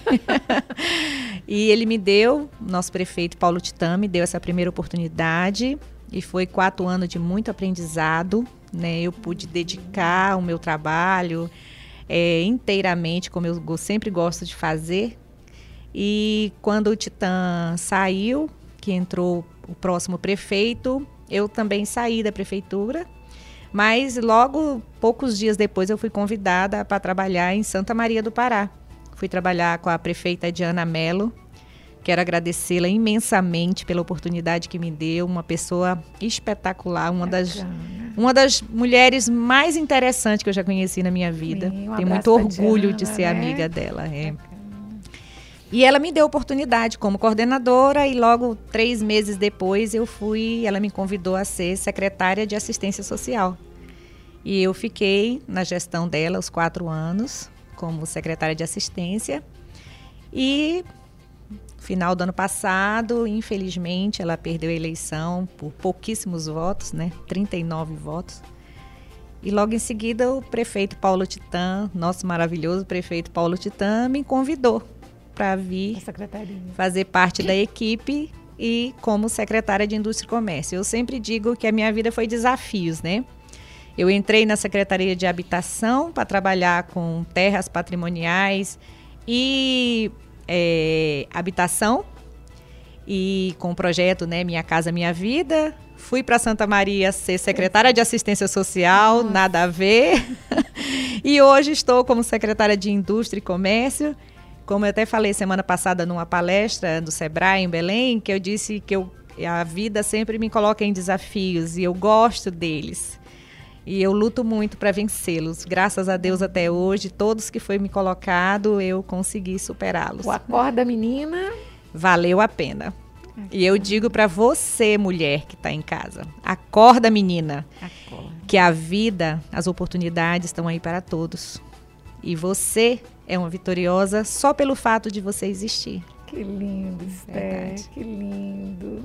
<laughs> e ele me deu, nosso prefeito Paulo Titã me deu essa primeira oportunidade e foi quatro anos de muito aprendizado, né? Eu pude dedicar o meu trabalho é, inteiramente, como eu sempre gosto de fazer, e quando o Titã saiu, que entrou o próximo prefeito, eu também saí da prefeitura. Mas logo, poucos dias depois, eu fui convidada para trabalhar em Santa Maria do Pará. Fui trabalhar com a prefeita Diana Mello. Quero agradecê-la imensamente pela oportunidade que me deu. Uma pessoa espetacular, uma das, uma das mulheres mais interessantes que eu já conheci na minha vida. Sim, um Tenho muito orgulho Diana, de ser né? amiga dela. É. E ela me deu oportunidade como coordenadora e logo três meses depois eu fui, ela me convidou a ser secretária de assistência social. E eu fiquei na gestão dela os quatro anos como secretária de assistência. E final do ano passado, infelizmente, ela perdeu a eleição por pouquíssimos votos, né? 39 votos. E logo em seguida o prefeito Paulo Titã, nosso maravilhoso prefeito Paulo Titã, me convidou para vir fazer parte da equipe e como secretária de Indústria e Comércio. Eu sempre digo que a minha vida foi desafios, né? Eu entrei na Secretaria de Habitação para trabalhar com terras patrimoniais e é, habitação e com o projeto né, Minha Casa Minha Vida. Fui para Santa Maria ser secretária de Assistência Social, nada a ver. <laughs> e hoje estou como secretária de Indústria e Comércio como eu até falei semana passada numa palestra do Sebrae em Belém, que eu disse que eu, a vida sempre me coloca em desafios e eu gosto deles. E eu luto muito para vencê-los. Graças a Deus até hoje, todos que foi me colocado, eu consegui superá-los. O acorda menina valeu a pena. E eu digo para você, mulher que está em casa, acorda menina, acorda. que a vida, as oportunidades estão aí para todos. E você é uma vitoriosa só pelo fato de você existir. Que lindo, Esther, que lindo.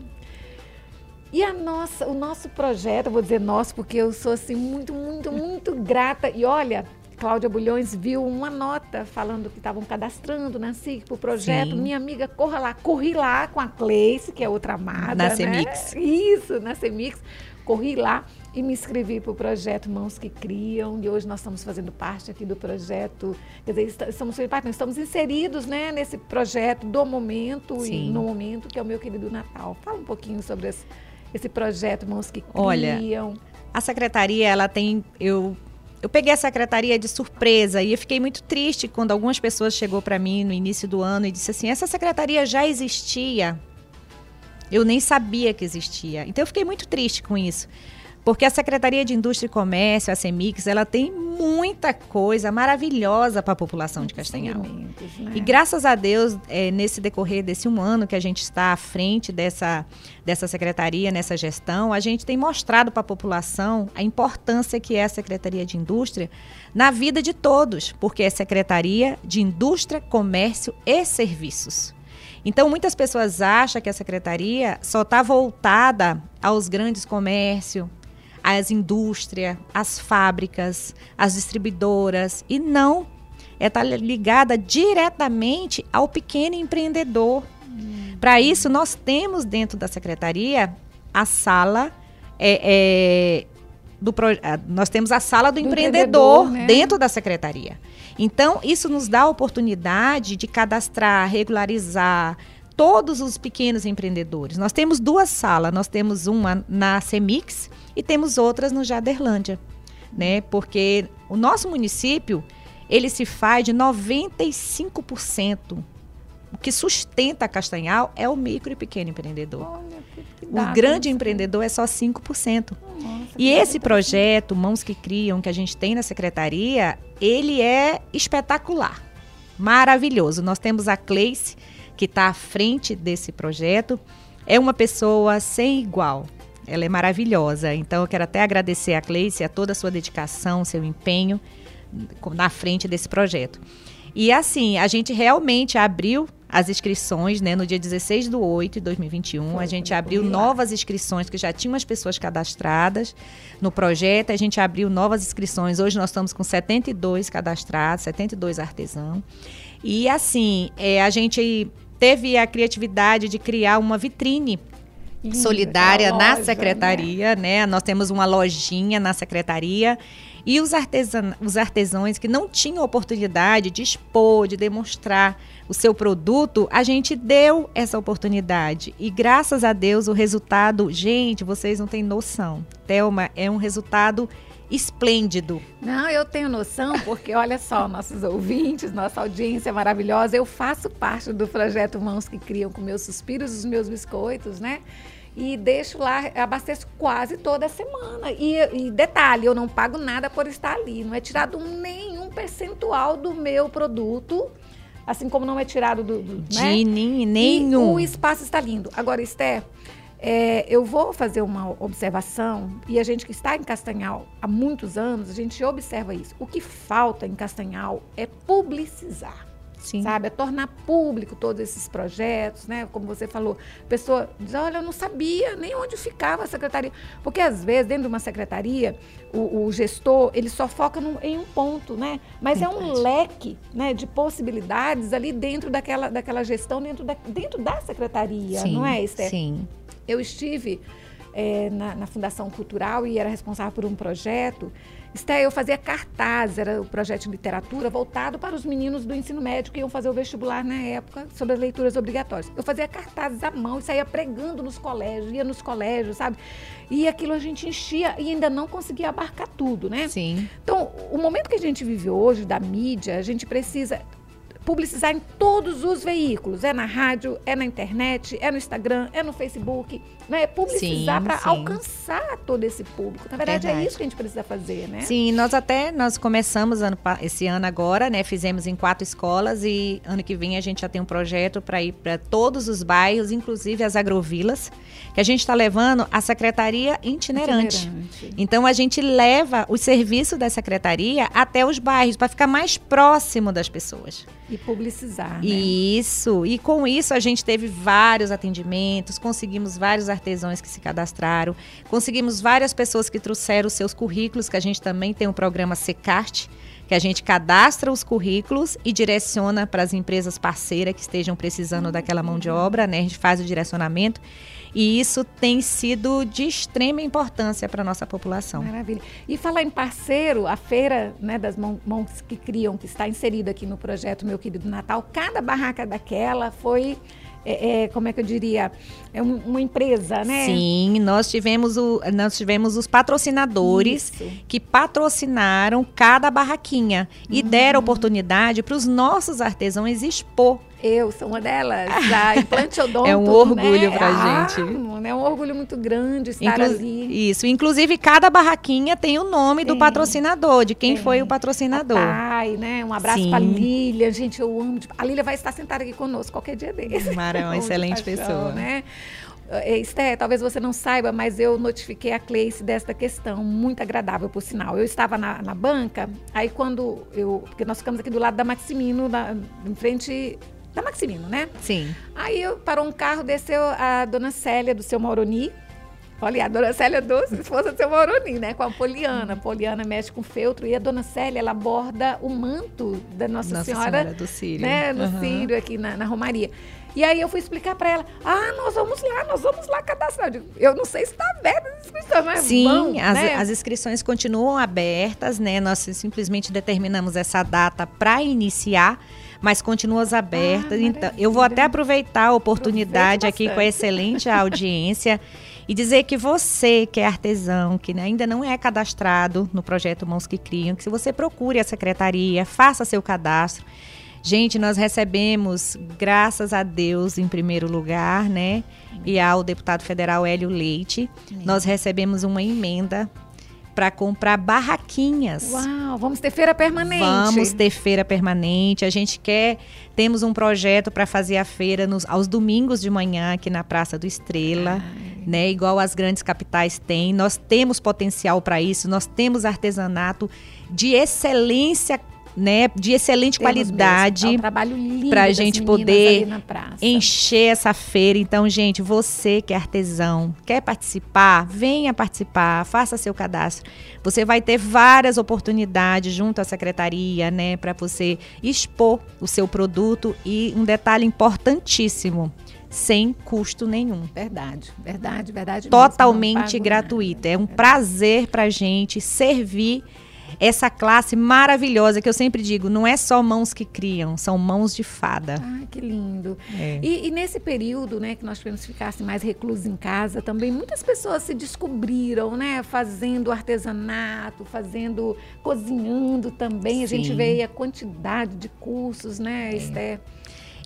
E a nossa, o nosso projeto, eu vou dizer nosso, porque eu sou assim muito, muito, muito <laughs> grata. E olha, Cláudia Bulhões viu uma nota falando que estavam cadastrando na SIC para o projeto. Sim. Minha amiga, corra lá, corri lá com a Cleice, que é outra amada. Na. Né? Isso, na Semix. Corri lá e me inscrevi para o projeto Mãos que Criam, e hoje nós estamos fazendo parte aqui do projeto, quer dizer, estamos estamos inseridos né, nesse projeto do momento Sim. e no momento que é o meu querido Natal. Fala um pouquinho sobre esse, esse projeto Mãos que Criam. Olha, a secretaria, ela tem, eu eu peguei a secretaria de surpresa e eu fiquei muito triste quando algumas pessoas chegou para mim no início do ano e disse assim: "Essa secretaria já existia". Eu nem sabia que existia. Então eu fiquei muito triste com isso. Porque a Secretaria de Indústria e Comércio, a CEMIX, ela tem muita coisa maravilhosa para a população de Castanhal. Né? E graças a Deus, é, nesse decorrer desse um ano que a gente está à frente dessa, dessa secretaria, nessa gestão, a gente tem mostrado para a população a importância que é a Secretaria de Indústria na vida de todos, porque é Secretaria de Indústria, Comércio e Serviços. Então, muitas pessoas acham que a secretaria só está voltada aos grandes comércios, as indústrias, as fábricas, as distribuidoras e não é estar tá ligada diretamente ao pequeno empreendedor. Hum. Para isso, nós temos dentro da secretaria a sala é, é, do nós temos a sala do, do empreendedor, empreendedor né? dentro da secretaria. Então, isso nos dá a oportunidade de cadastrar, regularizar, todos os pequenos empreendedores. Nós temos duas salas, nós temos uma na Semix e temos outras no Jaderlândia, né? Porque o nosso município, ele se faz de 95%. O que sustenta a Castanhal é o micro e pequeno empreendedor. Olha, que o grande empreendedor é só 5%. Nossa, e esse projeto, Mãos que Criam, que a gente tem na secretaria, ele é espetacular, maravilhoso. Nós temos a Cleice, que está à frente desse projeto. é uma pessoa sem igual. Ela é maravilhosa. Então eu quero até agradecer a Cleice, a toda a sua dedicação, seu empenho na frente desse projeto. E assim, a gente realmente abriu as inscrições, né, no dia 16 do 8 de 2021. Foi, a gente abriu novas inscrições, que já tinham as pessoas cadastradas no projeto. A gente abriu novas inscrições. Hoje nós estamos com 72 cadastrados, 72 artesãos. E assim, é, a gente teve a criatividade de criar uma vitrine solidária loja, na né? secretaria, né? né? Nós temos uma lojinha na secretaria e os, artesan os artesãos que não tinham oportunidade de expor, de demonstrar o seu produto, a gente deu essa oportunidade. E graças a Deus o resultado, gente, vocês não têm noção. Thelma, é um resultado esplêndido. Não, eu tenho noção, porque olha só, <laughs> nossos ouvintes, nossa audiência maravilhosa, eu faço parte do projeto Mãos que Criam com meus suspiros, os meus biscoitos, né? E deixo lá, abasteço quase toda semana. E, e detalhe, eu não pago nada por estar ali, não é tirado nenhum percentual do meu produto assim como não é tirado do. do De né? nenhum. E o espaço está lindo. Agora, Esther, é, eu vou fazer uma observação, e a gente que está em Castanhal há muitos anos, a gente observa isso. O que falta em Castanhal é publicizar. Sim. Sabe? É tornar público todos esses projetos, né? Como você falou, a pessoa diz, olha, eu não sabia nem onde ficava a secretaria. Porque às vezes, dentro de uma secretaria, o, o gestor, ele só foca num, em um ponto, né? Mas Verdade. é um leque né, de possibilidades ali dentro daquela, daquela gestão, dentro da, dentro da secretaria, sim, não é, Esther? Sim. Eu estive é, na, na, Fundação Cultural e era responsável por um projeto. Esté, eu fazia cartaz, era o projeto de literatura voltado para os meninos do ensino médio que iam fazer o vestibular na época sobre as leituras obrigatórias. Eu fazia cartazes à mão e saía pregando nos colégios, ia nos colégios, sabe? E aquilo a gente enchia e ainda não conseguia abarcar tudo, né? Sim. Então, o momento que a gente vive hoje da mídia, a gente precisa publicizar em todos os veículos. É na rádio, é na internet, é no Instagram, é no Facebook. Né? Publicizar para alcançar todo esse público. Na verdade, é verdade, é isso que a gente precisa fazer, né? Sim, nós até nós começamos ano, esse ano agora, né? Fizemos em quatro escolas e ano que vem a gente já tem um projeto para ir para todos os bairros, inclusive as agrovilas, que a gente está levando a secretaria itinerante. itinerante. Então a gente leva o serviço da secretaria até os bairros para ficar mais próximo das pessoas. E publicizar. Né? Isso. E com isso a gente teve vários atendimentos, conseguimos vários artesãos que se cadastraram, conseguimos várias pessoas que trouxeram seus currículos, que a gente também tem um programa Secart, que a gente cadastra os currículos e direciona para as empresas parceiras que estejam precisando daquela mão de obra, né? A gente faz o direcionamento. E isso tem sido de extrema importância para a nossa população. Maravilha. E falar em parceiro, a feira né, das mãos que criam, que está inserida aqui no projeto Meu Querido Natal, cada barraca daquela foi é, é, como é que eu diria, é um, uma empresa, né? Sim, nós tivemos, o, nós tivemos os patrocinadores Isso. que patrocinaram cada barraquinha e uhum. deram oportunidade para os nossos artesãos expor eu sou uma delas, a <laughs> Implante Odonto. é um orgulho né? pra ah, gente. É um orgulho muito grande estar Inclu ali. Isso, inclusive cada barraquinha tem o nome tem. do patrocinador, de quem tem. foi o patrocinador. Ai, né? Um abraço Sim. pra Lília, gente, eu amo. A Lília vai estar sentada aqui conosco qualquer dia desse. Mara é uma excelente paixão, pessoa. Né? Eh, Esté, talvez você não saiba, mas eu notifiquei a Cleice desta questão, muito agradável, por sinal. Eu estava na, na banca, aí quando eu. Porque nós ficamos aqui do lado da Maximino, na, em frente da Maximino, né? Sim. Aí parou um carro, desceu a dona Célia do seu Mauroni. Olha, a dona Célia doce, esposa do seu Mauroni, né? Com a Poliana. A Poliana mexe com feltro e a dona Célia, ela borda o manto da Nossa, Nossa Senhora, Senhora, do Sírio. Né? No uhum. Sírio, aqui na, na Romaria. E aí eu fui explicar para ela: ah, nós vamos lá, nós vamos lá cadastrar. Eu não sei se está aberta as inscrições, mas Sim, vão, as, né? as inscrições continuam abertas, né? Nós simplesmente determinamos essa data para iniciar mas continuam abertas. Ah, então, eu vou até aproveitar a oportunidade aqui com a excelente audiência e dizer que você que é artesão, que ainda não é cadastrado no projeto Mãos que Criam, que se você procure a secretaria, faça seu cadastro. Gente, nós recebemos, graças a Deus, em primeiro lugar, né? E ao deputado federal Hélio Leite, nós recebemos uma emenda para comprar barraquinhas. Uau, vamos ter feira permanente. Vamos ter feira permanente. A gente quer, temos um projeto para fazer a feira nos, aos domingos de manhã aqui na Praça do Estrela, Ai. né? Igual as grandes capitais têm. Nós temos potencial para isso. Nós temos artesanato de excelência né, de excelente Temos qualidade é um para a gente poder encher essa feira. Então, gente, você que é artesão, quer participar, venha participar, faça seu cadastro. Você vai ter várias oportunidades junto à secretaria, né, para você expor o seu produto e um detalhe importantíssimo, sem custo nenhum. Verdade, verdade, verdade. Totalmente mesmo, gratuito. É um prazer para gente servir essa classe maravilhosa que eu sempre digo, não é só mãos que criam, são mãos de fada. Ah, que lindo. É. E, e, nesse período, né, que nós tivemos que ficar assim, mais reclusos em casa, também muitas pessoas se descobriram, né, fazendo artesanato, fazendo, cozinhando também. Sim. A gente vê a quantidade de cursos, né, é. Esther?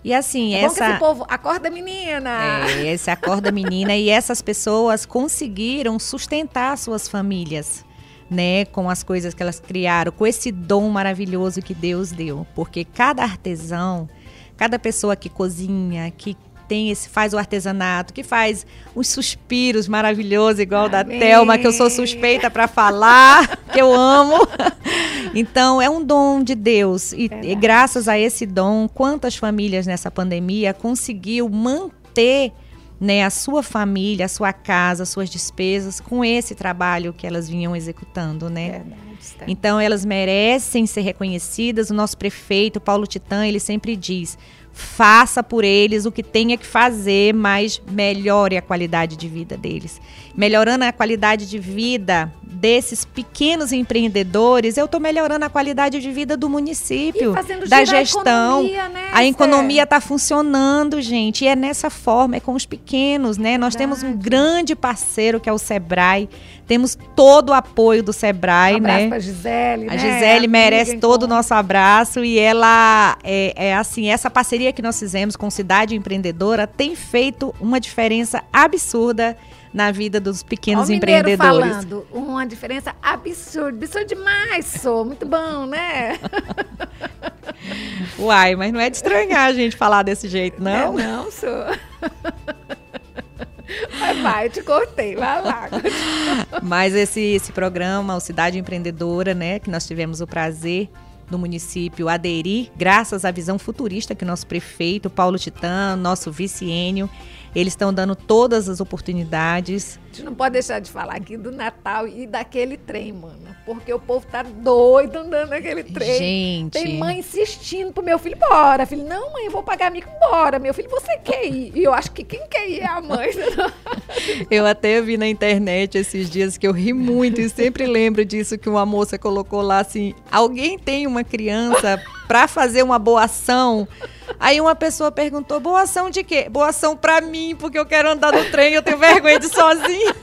E assim, é essa. esse povo acorda menina! É, esse acorda menina e essas pessoas conseguiram sustentar suas famílias né, com as coisas que elas criaram, com esse dom maravilhoso que Deus deu, porque cada artesão, cada pessoa que cozinha, que tem esse faz o artesanato, que faz uns suspiros maravilhosos igual Amém. da Telma, que eu sou suspeita para falar, <laughs> que eu amo. Então, é um dom de Deus e, e graças a esse dom, quantas famílias nessa pandemia conseguiu manter né, a sua família, a sua casa, as suas despesas com esse trabalho que elas vinham executando, né? Verdade, então elas merecem ser reconhecidas. O nosso prefeito Paulo Titã, ele sempre diz: faça por eles o que tenha que fazer, mas melhore a qualidade de vida deles. Melhorando a qualidade de vida desses pequenos empreendedores, eu estou melhorando a qualidade de vida do município, da gestão. A economia, né, a economia está funcionando, gente, e é nessa forma, é com os pequenos, né? Nós Verdade. temos um grande parceiro que é o Sebrae. Temos todo o apoio do Sebrae, um né? Pra Gisele, a né? Gisele merece todo o nosso abraço e ela é, é assim, essa parceria que nós fizemos com Cidade Empreendedora tem feito uma diferença absurda na vida dos pequenos Ó, empreendedores. falando, uma diferença absurda, absurda demais, sou muito bom, né? <laughs> Uai, mas não é de estranhar a gente falar desse jeito, não? É, não, sou. <laughs> Vai, vai, te cortei, vai lá. <laughs> Mas esse, esse programa, o Cidade Empreendedora, né, que nós tivemos o prazer do município aderir, graças à visão futurista que nosso prefeito, Paulo Titã, nosso vice-ênio, eles estão dando todas as oportunidades. A gente não pode deixar de falar aqui do Natal e daquele trem, mano. Porque o povo tá doido andando naquele trem. Gente. Tem mãe insistindo pro meu filho, bora. Filho, não, mãe, eu vou pagar mico, bora. Meu filho, você quer ir? E eu acho que quem quer ir é a mãe. <laughs> eu até vi na internet esses dias que eu ri muito e sempre lembro disso que uma moça colocou lá assim: alguém tem uma criança para fazer uma boa ação? Aí uma pessoa perguntou: boa ação de quê? Boa ação pra mim, porque eu quero andar no trem, eu tenho vergonha de sozinho.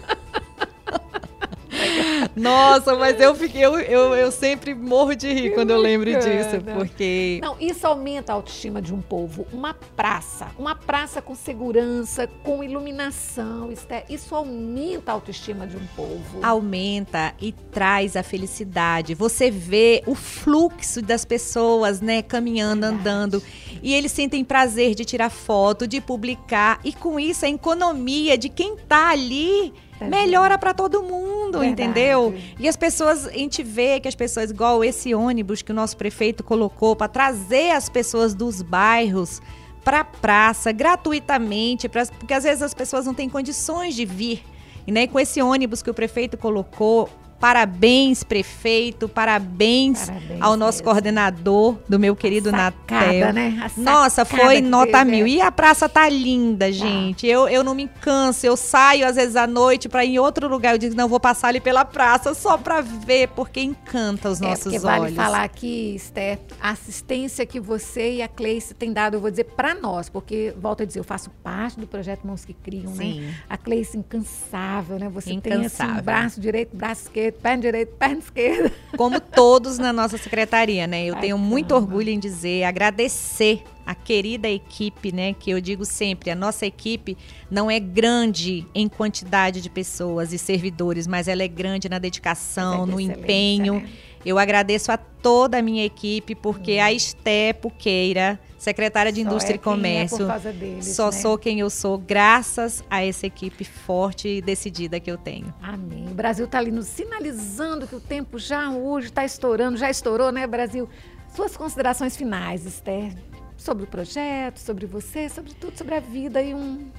Nossa, mas eu fiquei, eu, eu, eu sempre morro de rir que quando eu lembro disso, porque. Não, isso aumenta a autoestima de um povo. Uma praça, uma praça com segurança, com iluminação, isso aumenta a autoestima de um povo. Aumenta e traz a felicidade. Você vê o fluxo das pessoas, né, caminhando, Verdade. andando, e eles sentem prazer de tirar foto, de publicar, e com isso a economia de quem tá ali melhora para todo mundo, Verdade. entendeu? E as pessoas, a gente vê que as pessoas, igual esse ônibus que o nosso prefeito colocou para trazer as pessoas dos bairros para a praça gratuitamente, pra, porque às vezes as pessoas não têm condições de vir. E né, com esse ônibus que o prefeito colocou, Parabéns, prefeito. Parabéns, parabéns ao nosso mesmo. coordenador do meu querido Natel. Né? Nossa, foi nota mil. E a praça tá linda, tá. gente. Eu, eu não me canso. Eu saio às vezes à noite para ir em outro lugar. Eu digo, não, vou passar ali pela praça só para ver, porque encanta os é, nossos olhos. Vale falar aqui, Esther, a assistência que você e a Cleice têm dado, eu vou dizer, para nós, porque, volto a dizer, eu faço parte do projeto Mãos que Criam, né? Sim. né? A Cleice incansável, né? Você incansável. tem assim, braço direito, braço esquerdo direito, perna direita, perna esquerda. Como todos na nossa secretaria, né? Eu tenho muito orgulho em dizer, agradecer a querida equipe, né? Que eu digo sempre, a nossa equipe não é grande em quantidade de pessoas e servidores, mas ela é grande na dedicação, é no empenho. Né? Eu agradeço a toda a minha equipe, porque hum. a Esté Puqueira, secretária de só Indústria é e Comércio, é deles, só né? sou quem eu sou, graças a essa equipe forte e decidida que eu tenho. Amém. O Brasil está ali nos sinalizando que o tempo já hoje está estourando, já estourou, né, Brasil? Suas considerações finais, Esther, sobre o projeto, sobre você, sobre tudo, sobre a vida e um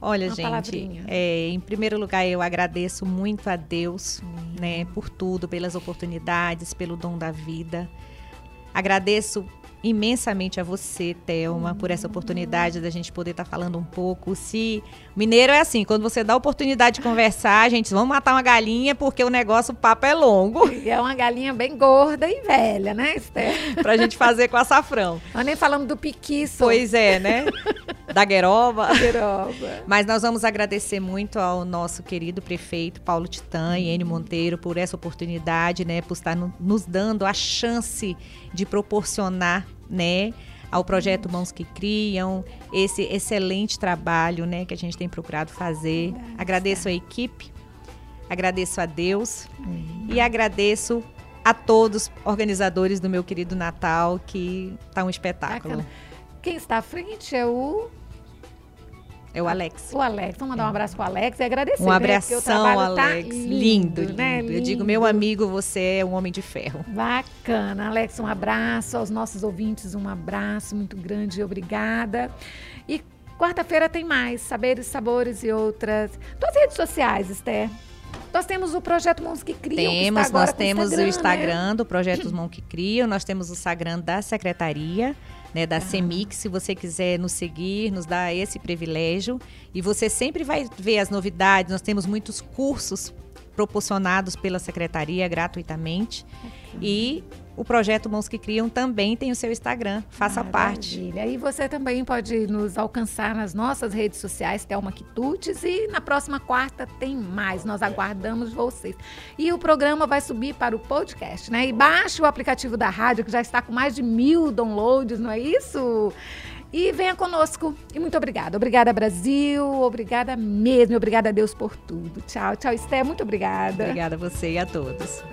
Olha, Uma gente, é, em primeiro lugar, eu agradeço muito a Deus, né, por tudo, pelas oportunidades, pelo dom da vida. Agradeço imensamente a você, Thelma, por essa oportunidade da gente poder estar tá falando um pouco. Se mineiro é assim, quando você dá a oportunidade de conversar, gente, vamos matar uma galinha porque o negócio, o papo é longo. E é uma galinha bem gorda e velha, né, Esther? <laughs> pra gente fazer com açafrão. Nós nem falamos do piquiço. Pois é, né? Da gueroba. <laughs> gueroba. Mas nós vamos agradecer muito ao nosso querido prefeito Paulo Titã e Enio Monteiro por essa oportunidade, né, por estar no, nos dando a chance de proporcionar, né, ao projeto Mãos que Criam, esse excelente trabalho, né, que a gente tem procurado fazer. Agradeço a equipe, agradeço a Deus e agradeço a todos organizadores do meu querido Natal, que tá um espetáculo. Bacana. Quem está à frente é o é o Alex. O Alex. Vamos mandar um abraço pro Alex e agradecer. Um abração, né? Alex. Tá lindo, lindo, né? Lindo. Eu digo, meu amigo, você é um homem de ferro. Bacana. Alex, um abraço. Aos nossos ouvintes, um abraço muito grande. Obrigada. E quarta-feira tem mais. Saberes, sabores e outras. Tuas redes sociais, Esther. Nós temos o Projeto Mãos que Criam. Temos, que nós temos o Instagram né? do Projeto Mãos que Criam, nós temos o Instagram da Secretaria né, da CEMIC. Se você quiser nos seguir, nos dá esse privilégio. E você sempre vai ver as novidades. Nós temos muitos cursos proporcionados pela secretaria gratuitamente. E o projeto Mãos que Criam também tem o seu Instagram. Faça Maravilha. parte. E você também pode nos alcançar nas nossas redes sociais, Thelma Quitutes. E na próxima quarta tem mais. Nós aguardamos vocês. E o programa vai subir para o podcast, né? E baixe o aplicativo da rádio, que já está com mais de mil downloads, não é isso? E venha conosco. E muito obrigada. Obrigada, Brasil. Obrigada mesmo. Obrigada a Deus por tudo. Tchau, tchau, Esté. Muito obrigada. Obrigada a você e a todos.